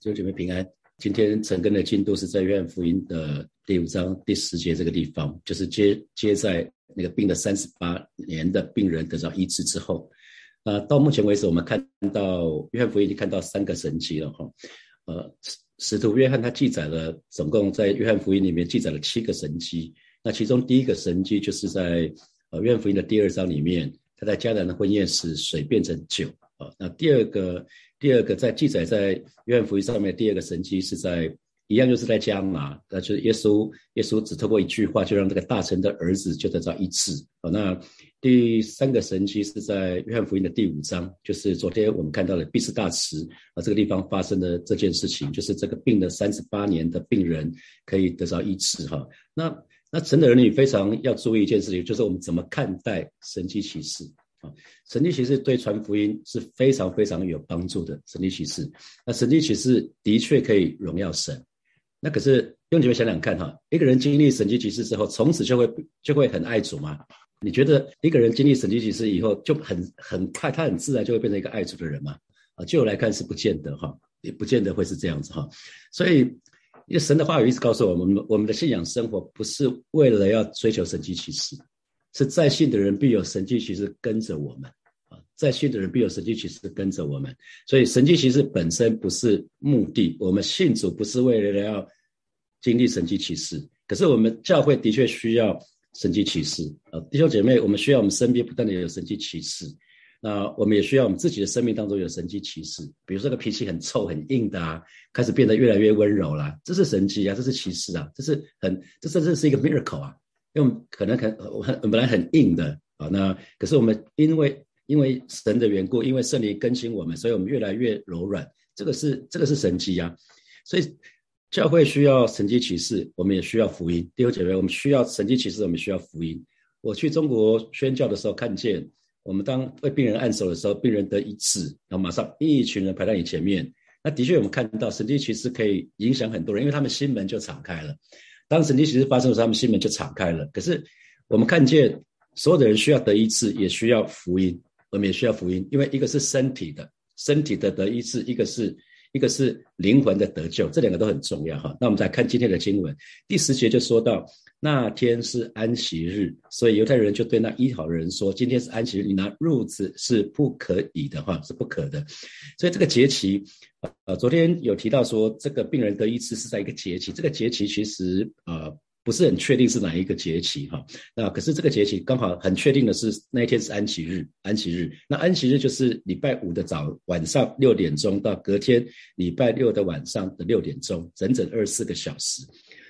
弟兄姐妹平安。今天陈根的进度是在约翰福音的第五章第十节这个地方，就是接接在那个病了三十八年的病人得到医治之后。那到目前为止，我们看到约翰福音已经看到三个神迹了哈。呃，使徒约翰他记载了总共在约翰福音里面记载了七个神迹。那其中第一个神迹就是在呃约翰福音的第二章里面，他在迦南的婚宴使水变成酒啊。那第二个。第二个在记载在约翰福音上面，第二个神迹是在一样就是在加马，那就是耶稣耶稣只透过一句话就让这个大臣的儿子就得到医治。啊，那第三个神迹是在约翰福音的第五章，就是昨天我们看到的毕士大池啊这个地方发生的这件事情，就是这个病了三十八年的病人可以得到医治。哈，那那神的儿女非常要注意一件事情，就是我们怎么看待神迹启示。啊，神迹启示对传福音是非常非常有帮助的。神迹启示，那神迹启示的确可以荣耀神。那可是用你们想想看哈，一个人经历神迹启示之后，从此就会就会很爱主吗？你觉得一个人经历神迹启示以后，就很很快，他很自然就会变成一个爱主的人吗？啊，就我来看是不见得哈，也不见得会是这样子哈。所以，因为神的话语一直告诉我们，我们的信仰生活不是为了要追求神迹启示。是在信的人必有神迹奇事跟着我们啊，在信的人必有神迹奇事跟着我们，所以神迹奇事本身不是目的，我们信主不是为了要经历神迹奇事，可是我们教会的确需要神迹奇事啊，弟兄姐妹，我们需要我们身边不断的有神迹奇事，那我们也需要我们自己的生命当中有神迹奇事，比如说个脾气很臭很硬的啊，开始变得越来越温柔啦，这是神迹啊，这是奇事啊，这是很这甚至是一个 miracle 啊。因为可能很很本来很硬的啊，那可是我们因为因为神的缘故，因为圣灵更新我们，所以我们越来越柔软。这个是这个是神迹啊，所以教会需要神迹启示，我们也需要福音。弟兄姐妹，我们需要神迹启示，我们需要福音。我去中国宣教的时候，看见我们当为病人按手的时候，病人得医治，然后马上一群人排在你前面。那的确我们看到神迹启示可以影响很多人，因为他们心门就敞开了。当神经其实发生的时候，他们心门就敞开了。可是我们看见所有的人需要得医治，也需要福音，我们也需要福音，因为一个是身体的，身体的得医治，一个是一个是灵魂的得救，这两个都很重要哈。那我们再看今天的经文，第十节就说到那天是安息日，所以犹太人就对那医好人说：今天是安息日，你拿褥子是不可以的哈，是不可的。所以这个节期。呃，昨天有提到说，这个病人得医治是在一个节期，这个节期其实呃不是很确定是哪一个节期哈。那可是这个节期刚好很确定的是那一天是安息日，安息日。那安息日就是礼拜五的早晚上六点钟到隔天礼拜六的晚上的六点钟，整整二十四个小时。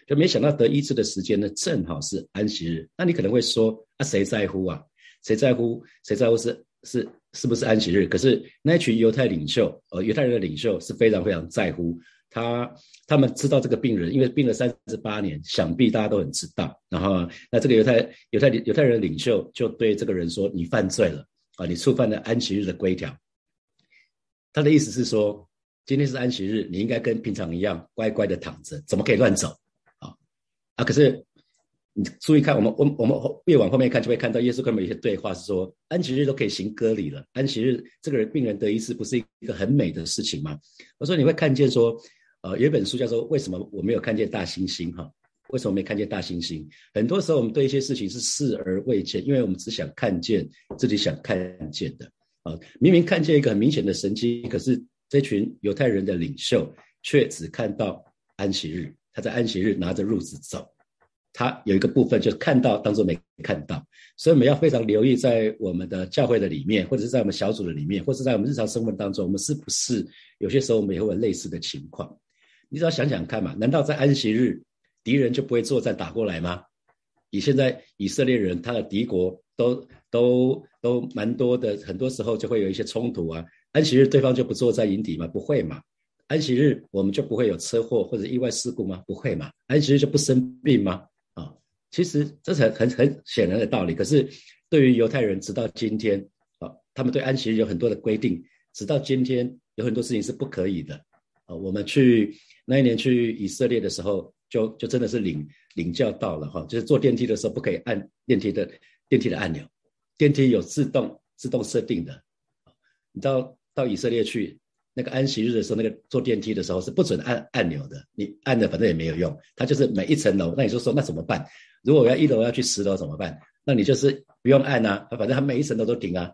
就没想到得医治的时间呢，正好是安息日。那你可能会说，啊，谁在乎啊？谁在乎？谁在乎是？是是不是安息日？可是那群犹太领袖，呃，犹太人的领袖是非常非常在乎他。他们知道这个病人，因为病了三十八年，想必大家都很知道。然后，那这个犹太犹太犹太人领袖就对这个人说：“你犯罪了啊！你触犯了安息日的规条。”他的意思是说，今天是安息日，你应该跟平常一样乖乖的躺着，怎么可以乱走啊？啊，可是。你注意看，我们我我们越往后面看，就会看到耶稣跟我们有些对话，是说安息日都可以行割礼了。安息日这个人病人得医治，不是一个很美的事情吗？我说你会看见说，呃，有本书叫做《为什么我没有看见大猩猩》哈？为什么没看见大猩猩？很多时候我们对一些事情是视而未见，因为我们只想看见自己想看见的啊。明明看见一个很明显的神迹，可是这群犹太人的领袖却只看到安息日，他在安息日拿着褥子走。他有一个部分就是看到当做没看到，所以我们要非常留意，在我们的教会的里面，或者是在我们小组的里面，或者在我们日常生活当中，我们是不是有些时候我们也会有类似的情况？你只要想想看嘛，难道在安息日敌人就不会作战打过来吗？以现在以色列人他的敌国都都都蛮多的，很多时候就会有一些冲突啊。安息日对方就不作战迎敌吗？不会嘛？安息日我们就不会有车祸或者意外事故吗？不会嘛？安息日就不生病吗？啊其实这是很很显然的道理，可是对于犹太人，直到今天啊，他们对安息日有很多的规定，直到今天有很多事情是不可以的啊。我们去那一年去以色列的时候，就就真的是领领教到了哈，就是坐电梯的时候不可以按电梯的电梯的按钮，电梯有自动自动设定的。你到到以色列去，那个安息日的时候，那个坐电梯的时候是不准按按钮的，你按了反正也没有用，它就是每一层楼。那你就说那怎么办？如果我要一楼要去十楼怎么办？那你就是不用按啊，反正它每一层楼都停啊。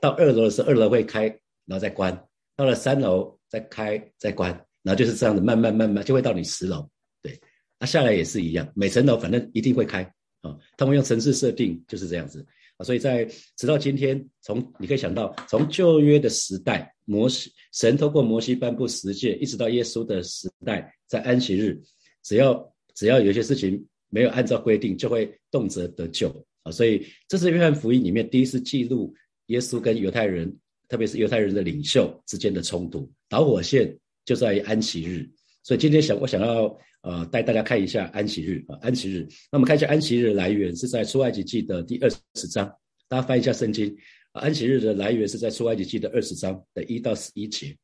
到二楼的时候，二楼会开，然后再关；到了三楼再开再关，然后就是这样子慢慢慢慢就会到你十楼。对，那下来也是一样，每层楼反正一定会开啊。他们用城市设定就是这样子啊，所以在直到今天，从你可以想到，从旧约的时代，摩西神透过摩西颁布十诫，一直到耶稣的时代，在安息日，只要只要有些事情没有按照规定，就会动辄得救啊。所以这是约翰福音里面第一次记录。耶稣跟犹太人，特别是犹太人的领袖之间的冲突，导火线就在安息日。所以今天想，我想要呃带大家看一下安息日啊，安息日。那我们看一下安息日的来源是在出埃及记的第二十章，大家翻一下圣经。安息日的来源是在出埃及记的二十章的一到十一节。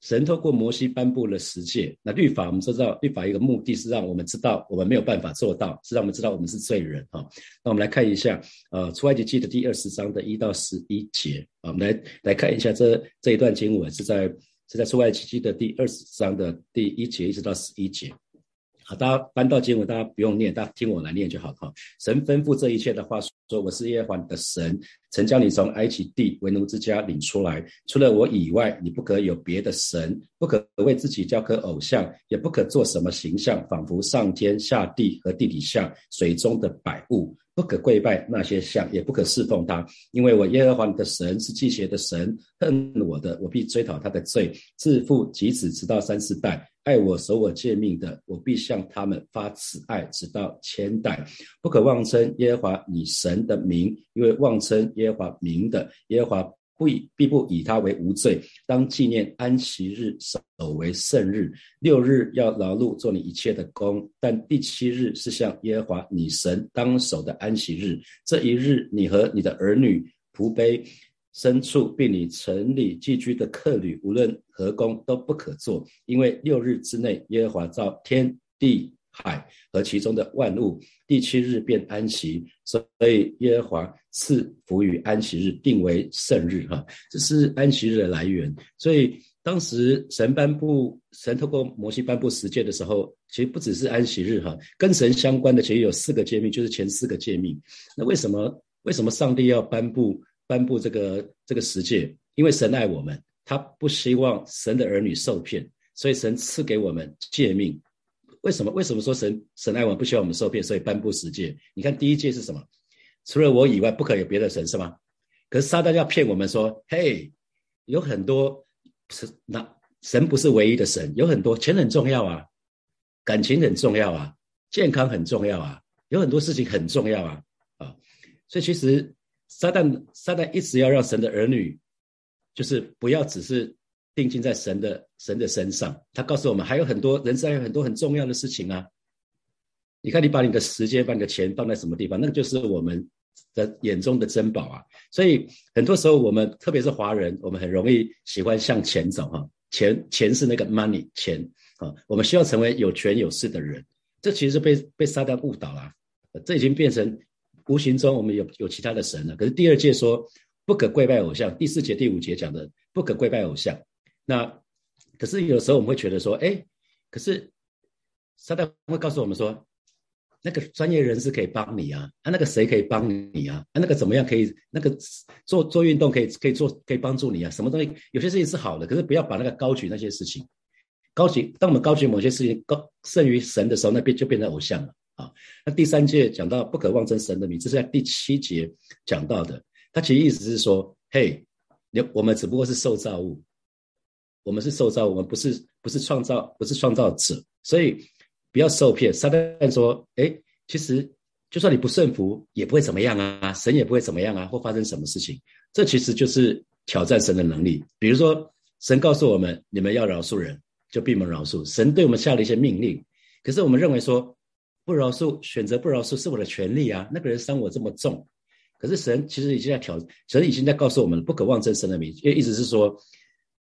神透过摩西颁布了十诫，那律法我们知道，律法一个目的是让我们知道我们没有办法做到，是让我们知道我们是罪人啊。那我们来看一下，呃，出埃及记的第二十章的一到十一节啊，我们来来看一下这这一段经文是在是在出埃及记的第二十章的第一节一直到十一节。好，大家搬到经文，大家不用念，大家听我来念就好哈。神吩咐这一切的话说：“我是耶和华的神，曾将你从埃及地为奴之家领出来。除了我以外，你不可有别的神，不可为自己雕刻偶像，也不可做什么形象，仿佛上天下地和地底下水中的百物。不可跪拜那些像，也不可侍奉他，因为我耶和华的神是祭邪的神，恨我的，我必追讨他的罪，自父及子，直到三四代。”爱我守我诫命的，我必向他们发慈爱，直到千代。不可妄称耶和华你神的名，因为妄称耶和华名的，耶和华不以必不以他为无罪。当纪念安息日，守为圣日。六日要劳碌做你一切的工，但第七日是向耶和华你神当守的安息日。这一日，你和你的儿女、仆婢。牲畜，并你城里寄居的客旅，无论何工都不可做，因为六日之内，耶和华造天地海和其中的万物，第七日便安息，所以耶和华赐福于安息日，定为圣日。哈，这是安息日的来源。所以当时神颁布，神透过摩西颁布十诫的时候，其实不只是安息日，哈，跟神相关的其实有四个诫命，就是前四个诫命。那为什么为什么上帝要颁布？颁布这个这个十诫，因为神爱我们，他不希望神的儿女受骗，所以神赐给我们诫命。为什么？为什么说神神爱我们，不希望我们受骗，所以颁布十诫？你看第一诫是什么？除了我以外，不可有别的神，是吗？可是撒旦要骗我们说，嘿，有很多是那神不是唯一的神，有很多钱很重要啊，感情很重要啊，健康很重要啊，有很多事情很重要啊啊，所以其实。撒旦，撒旦一直要让神的儿女，就是不要只是定睛在神的神的身上。他告诉我们，还有很多人生，还有很多很重要的事情啊。你看，你把你的时间、把你的钱放在什么地方，那个就是我们的眼中的珍宝啊。所以很多时候，我们特别是华人，我们很容易喜欢向前走哈。钱，钱是那个 money 钱啊。我们需要成为有权有势的人，这其实是被被撒旦误导了。这已经变成。无形中，我们有有其他的神了。可是第二届说不可跪拜偶像，第四节、第五节讲的不可跪拜偶像。那可是有时候我们会觉得说，哎，可是撒旦会告诉我们说，那个专业人士可以帮你啊，啊，那个谁可以帮你啊，啊，那个怎么样可以，那个做做运动可以可以做可以帮助你啊，什么东西有些事情是好的，可是不要把那个高举那些事情，高举当我们高举某些事情高胜于神的时候，那边就变成偶像了。啊，那第三节讲到不可妄称神的名，这是在第七节讲到的。他其实意思是说，嘿，你我们只不过是受造物，我们是受造，我们不是不是创造，不是创造者，所以不要受骗。撒旦说，哎，其实就算你不顺服，也不会怎么样啊，神也不会怎么样啊，或发生什么事情。这其实就是挑战神的能力。比如说，神告诉我们，你们要饶恕人，就闭门饶恕。神对我们下了一些命令，可是我们认为说。不饶恕，选择不饶恕是我的权利啊！那个人伤我这么重，可是神其实已经在挑，神已经在告诉我们，不可妄称神的名，因为意思是说，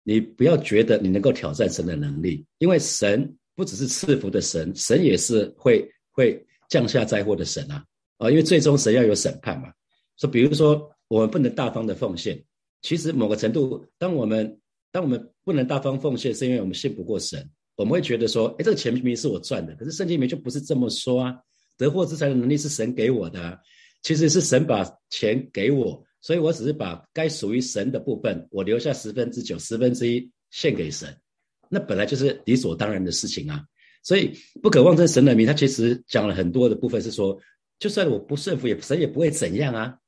你不要觉得你能够挑战神的能力，因为神不只是赐福的神，神也是会会降下灾祸的神啊！啊，因为最终神要有审判嘛。说比如说，我们不能大方的奉献，其实某个程度，当我们当我们不能大方奉献，是因为我们信不过神。我们会觉得说，哎，这个钱明明是我赚的，可是圣经里面就不是这么说啊。得货之财的能力是神给我的，其实是神把钱给我，所以我只是把该属于神的部分，我留下十分之九、十分之一献给神。那本来就是理所当然的事情啊。所以不可妄称神的名，他其实讲了很多的部分，是说，就算我不顺服，也神也不会怎样啊。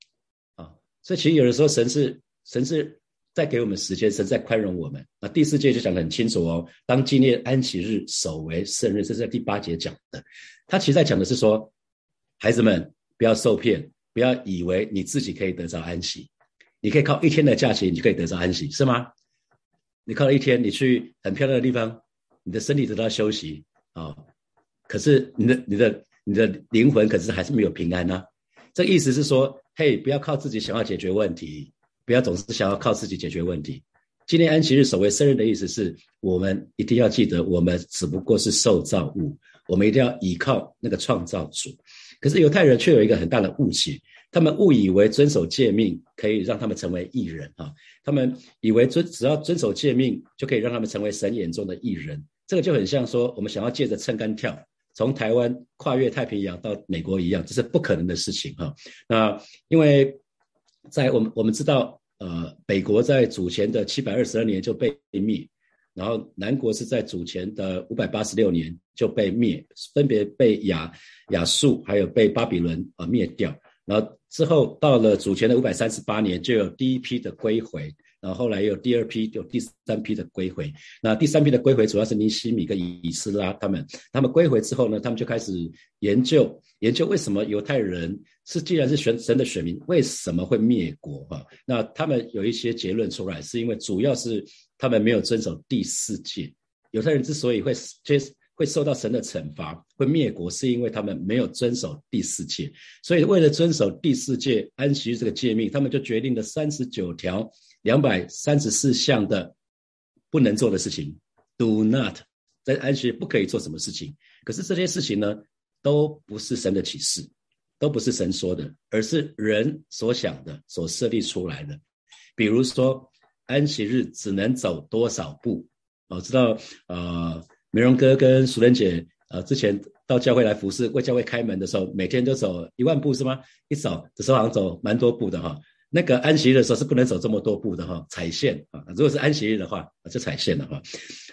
啊，所以其实有的时候神是神是。在给我们时间，神在宽容我们。那第四节就讲得很清楚哦。当纪念安息日，守为圣日，这是在第八节讲的。他其实在讲的是说，孩子们不要受骗，不要以为你自己可以得着安息。你可以靠一天的假期，你就可以得着安息，是吗？你靠了一天，你去很漂亮的地方，你的身体得到休息啊。可是你的、你的、你的灵魂，可是还是没有平安呢。这意思是说，嘿，不要靠自己想要解决问题。不要总是想要靠自己解决问题。今天安息日守为生日的意思是我们一定要记得，我们只不过是受造物，我们一定要依靠那个创造主。可是犹太人却有一个很大的误解，他们误以为遵守诫命可以让他们成为艺人啊，他们以为遵只要遵守诫命就可以让他们成为神眼中的艺人。这个就很像说我们想要借着撑杆跳从台湾跨越太平洋到美国一样，这是不可能的事情哈。那因为。在我们我们知道，呃，北国在主前的七百二十二年就被灭，然后南国是在主前的五百八十六年就被灭，分别被亚亚述还有被巴比伦啊灭掉，然后之后到了主前的五百三十八年就有第一批的归回。然后后来有第二批，有第三批的归回。那第三批的归回主要是尼西米跟以斯拉他们。他们归回之后呢，他们就开始研究研究为什么犹太人是既然是神神的选民，为什么会灭国？哈，那他们有一些结论出来，是因为主要是他们没有遵守第四诫。犹太人之所以会接会受到神的惩罚，会灭国，是因为他们没有遵守第四诫。所以为了遵守第四诫安息日这个诫命，他们就决定了三十九条。两百三十四项的不能做的事情，do not 在安息不可以做什么事情。可是这些事情呢，都不是神的启示，都不是神说的，而是人所想的、所设立出来的。比如说，安息日只能走多少步？我知道，呃，美容哥跟淑仁姐，呃，之前到教会来服侍，为教会开门的时候，每天都走一万步是吗？一走的时候好像走蛮多步的哈。那个安息日的时候是不能走这么多步的哈，踩线啊！如果是安息日的话，就踩线了哈。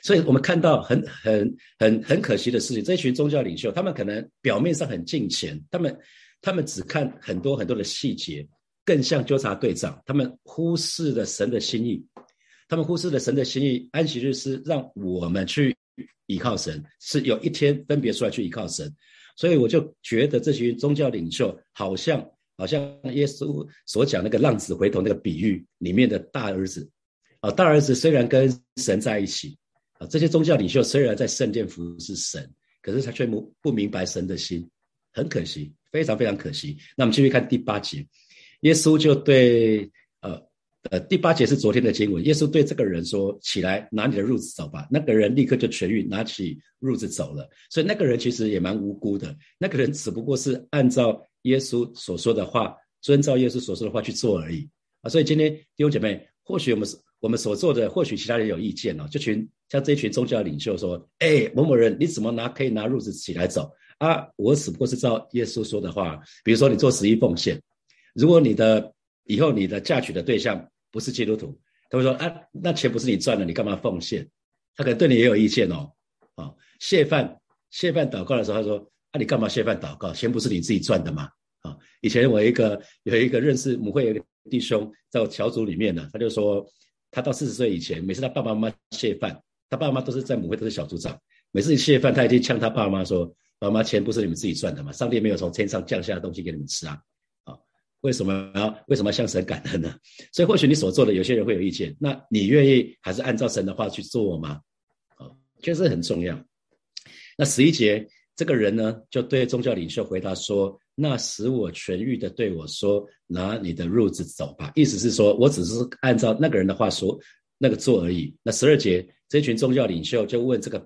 所以我们看到很很很很可惜的事情，这群宗教领袖他们可能表面上很敬虔，他们他们只看很多很多的细节，更像纠察队长，他们忽视了神的心意，他们忽视了神的心意。安息日是让我们去依靠神，是有一天分别出来去依靠神，所以我就觉得这群宗教领袖好像。好像耶稣所讲那个浪子回头那个比喻里面的大儿子，啊，大儿子虽然跟神在一起，啊，这些宗教领袖虽然在圣殿服侍神，可是他却不不明白神的心，很可惜，非常非常可惜。那我们继续看第八节，耶稣就对，呃呃，第八节是昨天的经文，耶稣对这个人说：“起来，拿你的褥子走吧。”那个人立刻就痊愈，拿起褥子走了。所以那个人其实也蛮无辜的，那个人只不过是按照。耶稣所说的话，遵照耶稣所说的话去做而已啊！所以今天弟兄姐妹，或许我们我们所做的，或许其他人有意见哦。这群像这一群宗教领袖说：“哎，某某人，你怎么拿可以拿褥子起来走啊？”我只不过是照耶稣说的话，比如说你做十一奉献，如果你的以后你的嫁娶的对象不是基督徒，他会说：“啊，那钱不是你赚的，你干嘛奉献？”他可能对你也有意见哦。啊，谢饭谢饭祷告的时候，他说。那你干嘛谢饭祷告？钱不是你自己赚的吗？啊，以前我一个有一个认识母会一个弟兄在我小组里面呢，他就说，他到四十岁以前，每次他爸爸妈妈谢饭，他爸妈都是在母会都是小组长，每次一谢饭，他一定呛他爸妈说：“爸妈，钱不是你们自己赚的吗？上帝没有从天上降下的东西给你们吃啊！啊，为什么要为什么要向神感恩呢？所以或许你所做的，有些人会有意见，那你愿意还是按照神的话去做吗？啊，确实很重要。那十一节。这个人呢，就对宗教领袖回答说：“那使我痊愈的对我说，拿你的褥子走吧。”意思是说，我只是按照那个人的话说那个做而已。那十二节，这群宗教领袖就问这个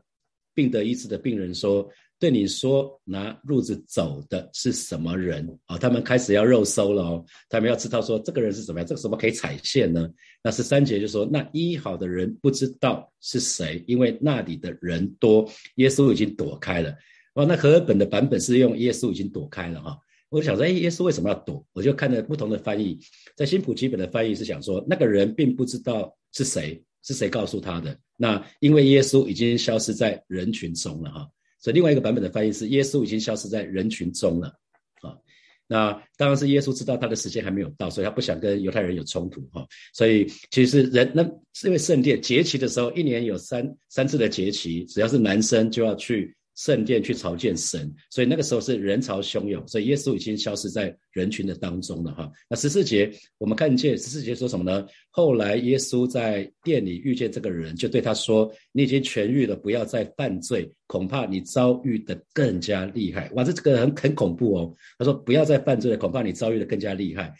病得医治的病人说：“对你说拿褥子走的是什么人？”啊，他们开始要肉搜了哦，他们要知道说这个人是怎么样，这个什么可以踩线呢？那十三节就说：“那医好的人不知道是谁，因为那里的人多，耶稣已经躲开了。”哦，那和尔本的版本是用耶稣已经躲开了哈。我就想说，哎，耶稣为什么要躲？我就看了不同的翻译，在新普基本的翻译是想说，那个人并不知道是谁，是谁告诉他的。那因为耶稣已经消失在人群中了哈。所以另外一个版本的翻译是，耶稣已经消失在人群中了。啊，那当然是耶稣知道他的时间还没有到，所以他不想跟犹太人有冲突哈。所以其实人那是因为圣殿节期的时候，一年有三三次的节期，只要是男生就要去。圣殿去朝见神，所以那个时候是人潮汹涌，所以耶稣已经消失在人群的当中了哈。那十四节我们看见十四节说什么呢？后来耶稣在店里遇见这个人，就对他说：“你已经痊愈了，不要再犯罪，恐怕你遭遇的更加厉害。”哇，这这个很很恐怖哦。他说：“不要再犯罪了，恐怕你遭遇的更加厉害。”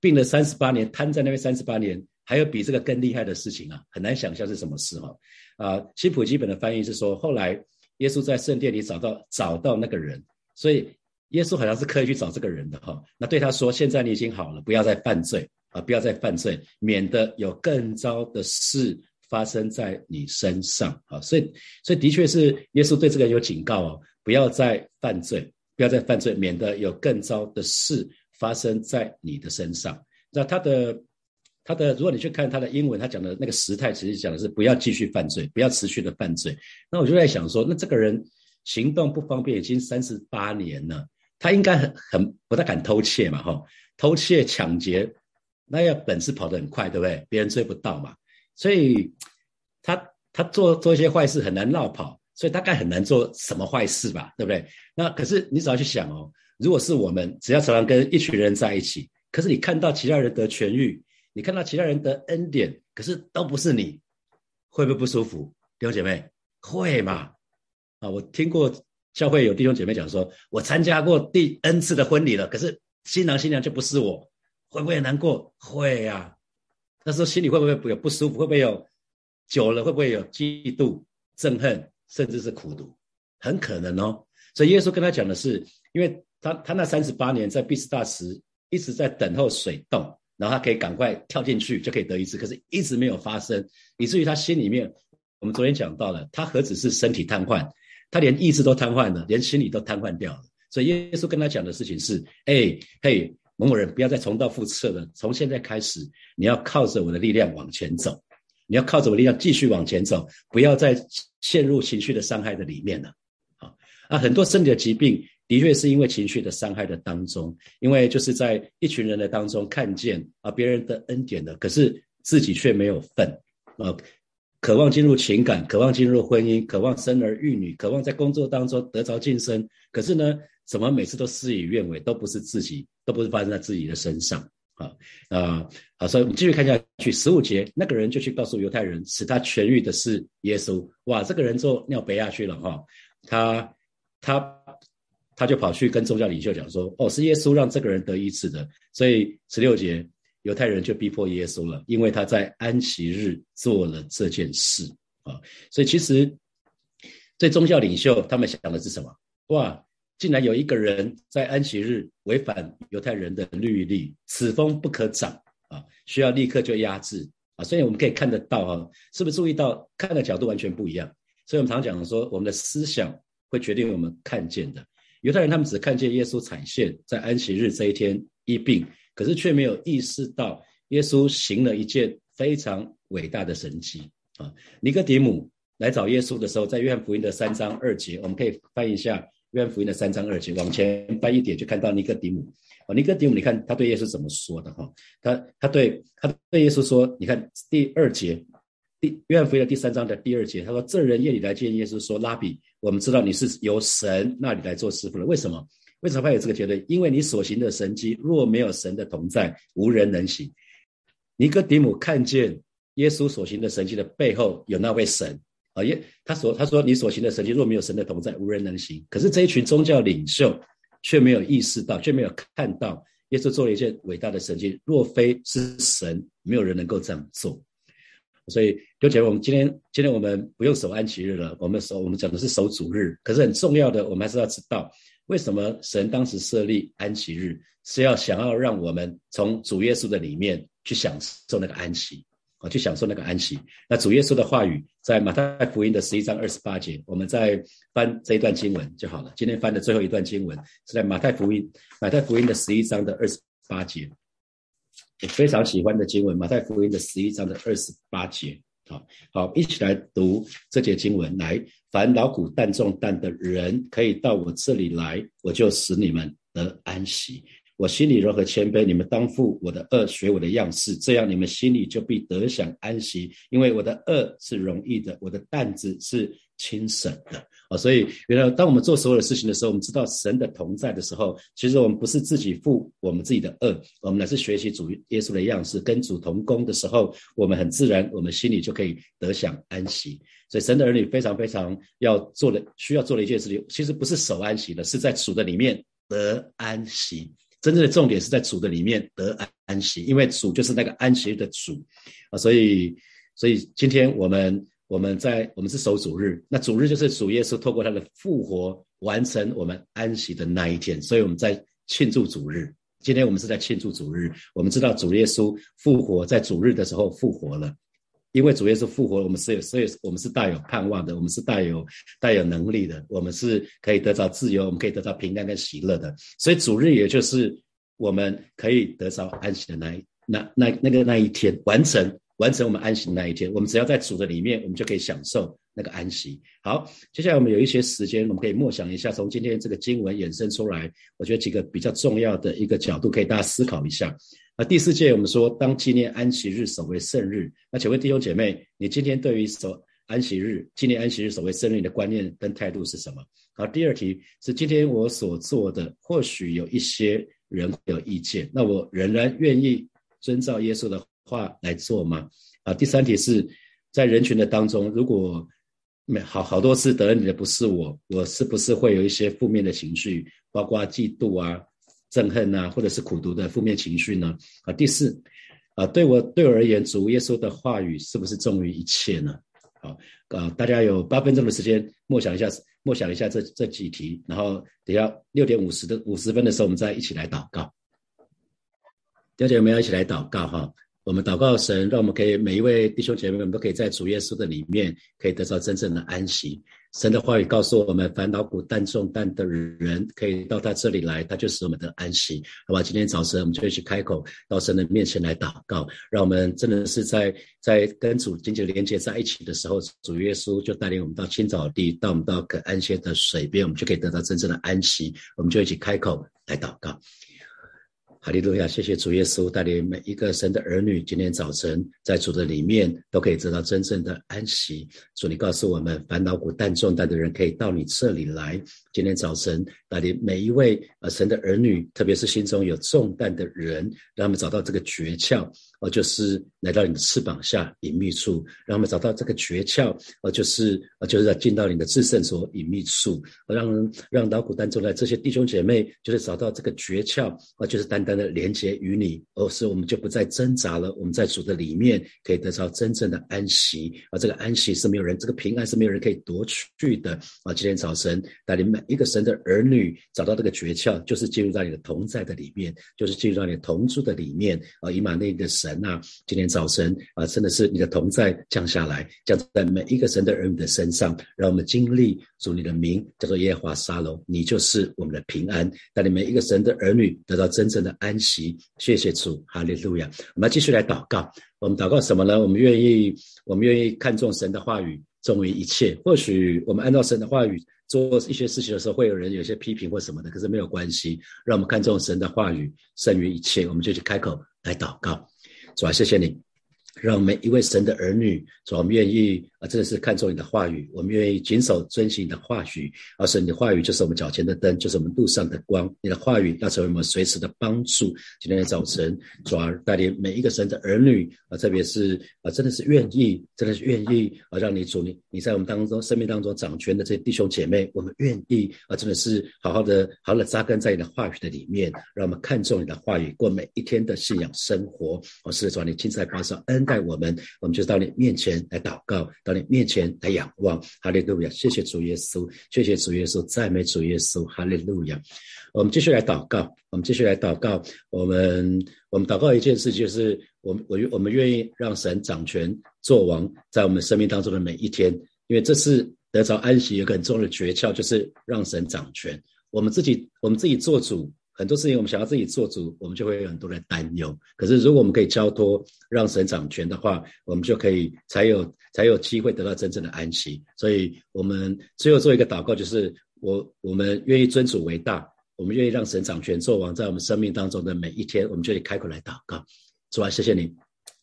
病了三十八年，瘫在那边三十八年，还有比这个更厉害的事情啊，很难想象是什么事哈。啊，新普基本的翻译是说后来。耶稣在圣殿里找到找到那个人，所以耶稣好像是刻意去找这个人的哈。那对他说：“现在你已经好了，不要再犯罪啊，不要再犯罪，免得有更糟的事发生在你身上啊。”所以，所以的确是耶稣对这个人有警告哦，不要再犯罪，不要再犯罪，免得有更糟的事发生在你的身上。那他的。他的，如果你去看他的英文，他讲的那个时态，其实讲的是不要继续犯罪，不要持续的犯罪。那我就在想说，那这个人行动不方便，已经三十八年了，他应该很很不太敢偷窃嘛，哈，偷窃抢劫，那要本事跑得很快，对不对？别人追不到嘛，所以他他做做一些坏事很难绕跑，所以大概很难做什么坏事吧，对不对？那可是你只要去想哦，如果是我们，只要常常跟一群人在一起，可是你看到其他人得痊愈。你看到其他人的恩典，可是都不是你，会不会不舒服？弟兄姐妹，会嘛？啊，我听过教会有弟兄姐妹讲说，我参加过第 N 次的婚礼了，可是新郎新娘就不是我，会不会难过？会呀。那时候心里会不会有不舒服？会不会有久了？会不会有嫉妒、憎恨，甚至是苦读？很可能哦。所以耶稣跟他讲的是，因为他他那三十八年在毕斯大池一直在等候水洞。然后他可以赶快跳进去，就可以得一次，可是一直没有发生，以至于他心里面，我们昨天讲到了，他何止是身体瘫痪，他连意志都瘫痪了，连心理都瘫痪掉了。所以耶稣跟他讲的事情是：哎，嘿，某某人，不要再重蹈覆辙了，从现在开始，你要靠着我的力量往前走，你要靠着我力量继续往前走，不要再陷入情绪的伤害的里面了。啊啊，很多身体的疾病。的确是因为情绪的伤害的当中，因为就是在一群人的当中看见啊别人的恩典的，可是自己却没有份啊，渴望进入情感，渴望进入婚姻，渴望生儿育女，渴望在工作当中得着晋升，可是呢，怎么每次都事与愿违，都不是自己，都不是发生在自己的身上啊啊好，所以我们继续看下去，十五节那个人就去告诉犹太人，使他痊愈的是耶稣。哇，这个人做尿北亚去了哈，他他。他就跑去跟宗教领袖讲说：“哦，是耶稣让这个人得医治的。”所以十六节，犹太人就逼迫耶稣了，因为他在安息日做了这件事啊。所以其实，这宗教领袖他们想的是什么？哇，竟然有一个人在安息日违反犹太人的律例，此风不可长啊，需要立刻就压制啊。所以我们可以看得到啊，是不是注意到看的角度完全不一样？所以我们常讲说，我们的思想会决定我们看见的。犹太人他们只看见耶稣踩线在安息日这一天医病，可是却没有意识到耶稣行了一件非常伟大的神迹啊！尼哥底母来找耶稣的时候，在约翰福音的三章二节，我们可以翻一下约翰福音的三章二节，往前翻一点就看到尼哥底母啊，尼哥底母，你看他对耶稣怎么说的哈？他他对他对耶稣说，你看第二节。第约翰福音的第三章的第二节，他说：“这人夜里来见耶稣，说拉比，我们知道你是由神那里来做师傅的。为什么？为什么会有这个结论？因为你所行的神迹，若没有神的同在，无人能行。尼哥底母看见耶稣所行的神迹的背后有那位神啊，耶，他所他说你所行的神迹若没有神的同在，无人能行。可是这一群宗教领袖却没有意识到，却没有看到耶稣做了一件伟大的神迹。若非是神，没有人能够这样做。”所以就觉得我们今天今天我们不用守安息日了，我们守我们讲的是守主日。可是很重要的，我们还是要知道，为什么神当时设立安息日，是要想要让我们从主耶稣的里面去享受那个安息。啊，去享受那个安息。那主耶稣的话语在马太福音的十一章二十八节，我们再翻这一段经文就好了。今天翻的最后一段经文是在马太福音，马太福音的十一章的二十八节，我非常喜欢的经文。马太福音的十一章的二十八节，好好一起来读这节经文。来，凡劳苦担重担的人，可以到我这里来，我就使你们得安息。我心里柔和谦卑，你们当负我的恶，学我的样式，这样你们心里就必得享安息。因为我的恶是容易的，我的担子是轻省的。啊，所以原来当我们做所有的事情的时候，我们知道神的同在的时候，其实我们不是自己负我们自己的恶，我们乃是学习主耶稣的样式，跟主同工的时候，我们很自然，我们心里就可以得享安息。所以神的儿女非常非常要做的，需要做的一件事情，其实不是守安息的，是在主的里面得安息。真正的重点是在主的里面得安安息，因为主就是那个安息的主啊，所以所以今天我们我们在我们是守主日，那主日就是主耶稣透过他的复活完成我们安息的那一天，所以我们在庆祝主日。今天我们是在庆祝主日，我们知道主耶稣复活在主日的时候复活了。因为主耶稣复活，我们是有，所以我们是带有盼望的，我们是带有带有能力的，我们是可以得到自由，我们可以得到平安跟喜乐的。所以主日也就是我们可以得到安息的那那那那个那一天，完成完成我们安息的那一天。我们只要在主的里面，我们就可以享受那个安息。好，接下来我们有一些时间，我们可以默想一下，从今天这个经文衍生出来，我觉得几个比较重要的一个角度，可以大家思考一下。那第四届，我们说当纪念安息日守为圣日。那请问弟兄姐妹，你今天对于守安息日、纪念安息日守为圣日的观念跟态度是什么？好，第二题是今天我所做的，或许有一些人有意见，那我仍然愿意遵照耶稣的话来做吗？啊，第三题是在人群的当中，如果没好好多次得恩的不是我，我是不是会有一些负面的情绪，包括嫉妒啊？憎恨啊，或者是苦读的负面情绪呢？啊，第四，啊，对我对我而言，主耶稣的话语是不是重于一切呢？好，啊，大家有八分钟的时间默想一下，默想一下这这几题，然后等下六点五十的五十分的时候，我们再一起来祷告。大家有没有一起来祷告？哈。我们祷告神，让我们可以每一位弟兄姐妹们都可以在主耶稣的里面，可以得到真正的安息。神的话语告诉我们，烦恼苦担重担的人可以到他这里来，他就是我们的安息。好吧，今天早晨我们就一起开口到神的面前来祷告，让我们真的是在在跟主紧紧连接在一起的时候，主耶稣就带领我们到青草地，到我们到可安歇的水边，我们就可以得到真正的安息。我们就一起开口来祷告。哈利路亚！谢谢主耶稣带领每一个神的儿女，今天早晨在主的里面都可以得到真正的安息。主，你告诉我们，烦恼苦担重担的人可以到你这里来。今天早晨带领每一位呃神的儿女，特别是心中有重担的人，让他们找到这个诀窍。哦，就是来到你的翅膀下隐秘处，让他们找到这个诀窍。哦，就是呃，就是在进到你的至圣所隐秘处，让让劳苦担重的这些弟兄姐妹，就是找到这个诀窍。啊，就是单的连接于你，而是我们就不再挣扎了。我们在主的里面可以得到真正的安息。啊，这个安息是没有人，这个平安是没有人可以夺去的。啊，今天早晨带领每一个神的儿女找到这个诀窍，就是进入到你的同在的里面，就是进入到你的同住的里面。啊，以马内的神。神啊，今天早晨啊，真的是你的同在降下来，降在每一个神的儿女的身上，让我们经历主你的名叫做耶和华沙龙，你就是我们的平安，带领每一个神的儿女得到真正的安息。谢谢主，哈利路亚。我们继续来祷告，我们祷告什么呢？我们愿意，我们愿意看重神的话语，重于一切。或许我们按照神的话语做一些事情的时候，会有人有些批评或什么的，可是没有关系，让我们看重神的话语胜于一切，我们就去开口来祷告。主啊，谢谢你。让每一位神的儿女，主，我们愿意啊，真的是看重你的话语，我们愿意谨守遵行你的话语。而是你的话语就是我们脚前的灯，就是我们路上的光。你的话语要成为我们随时的帮助。今天的早晨，主啊，带领每一个神的儿女啊，特别是啊，真的是愿意，真的是愿意啊，让你主你你在我们当中生命当中掌权的这些弟兄姐妹，我们愿意啊，真的是好好的好好的扎根在你的话语的里面，让我们看重你的话语，过每一天的信仰生活。我是主，你亲自来保守恩。恩待我们，我们就到你面前来祷告，到你面前来仰望。哈利路亚！谢谢主耶稣，谢谢主耶稣，赞美主耶稣。哈利路亚！我们继续来祷告，我们继续来祷告。我们我们祷告一件事，就是我们我我们愿意让神掌权做王，在我们生命当中的每一天，因为这是得着安息有个很重要的诀窍，就是让神掌权。我们自己我们自己做主。很多事情我们想要自己做主，我们就会有很多的担忧。可是如果我们可以交托，让神掌权的话，我们就可以才有才有机会得到真正的安息。所以，我们最后做一个祷告，就是我我们愿意尊主为大，我们愿意让神掌权做王，在我们生命当中的每一天，我们就得开口来祷告。主啊，谢谢你，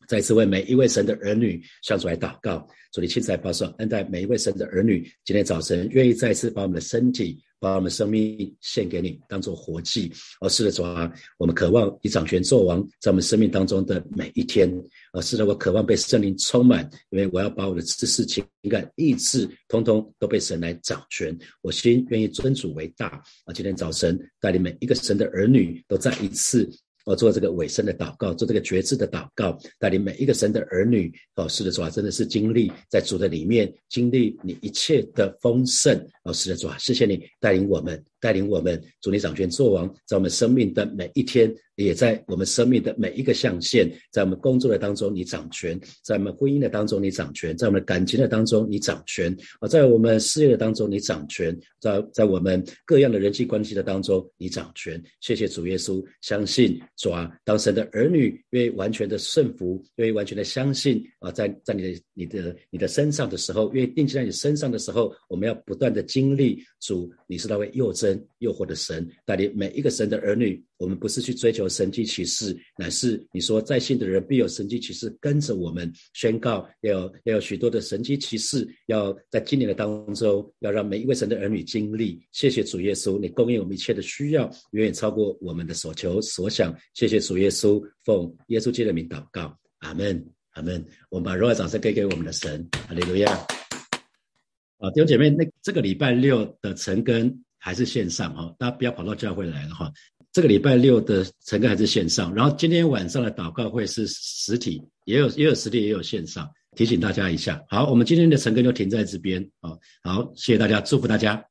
再次为每一位神的儿女向主来祷告。主，你亲自来保守恩待每一位神的儿女。今天早晨，愿意再次把我们的身体。把我们生命献给你，当做活祭。而是的，主啊，我们渴望以掌权做王，在我们生命当中的每一天。而是的，我渴望被圣灵充满，因为我要把我的知识、情感、意志，通通都被神来掌权。我心愿意尊主为大。啊，今天早晨带领每一个神的儿女，都再一次。我做这个尾声的祷告，做这个觉知的祷告，带领每一个神的儿女。哦，师的，主啊，真的是经历在主的里面，经历你一切的丰盛。哦，师的，主啊，谢谢你带领我们。带领我们，主你掌权作王，在我们生命的每一天，也在我们生命的每一个象限，在我们工作的当中，你掌权；在我们婚姻的当中，你掌权；在我们感情的当中，你掌权；啊，在我们事业的当中，你掌权；在在我们各样的人际关系的当中，你掌权。谢谢主耶稣，相信主啊，当神的儿女愿意完全的顺服，愿意完全的相信啊，在在你的你的你的身上的时候，愿意定睛在你身上的时候，我们要不断的经历主，你是那位又真。又活的神带领每一个神的儿女，我们不是去追求神迹启示，乃是你说在信的人必有神迹启示跟着我们宣告，要要有许多的神迹启示，要在今年的当中，要让每一位神的儿女经历。谢谢主耶稣，你供应我们一切的需要，远远超过我们的所求所想。谢谢主耶稣，奉耶稣基督的名祷告，阿门，阿门。我们把荣耀掌声给给我们的神，哈利路亚。啊，弟兄姐妹，那这个礼拜六的晨更。还是线上哈，大家不要跑到教会来了哈。这个礼拜六的晨更还是线上，然后今天晚上的祷告会是实体，也有也有实体也有线上，提醒大家一下。好，我们今天的晨更就停在这边好。好，谢谢大家，祝福大家。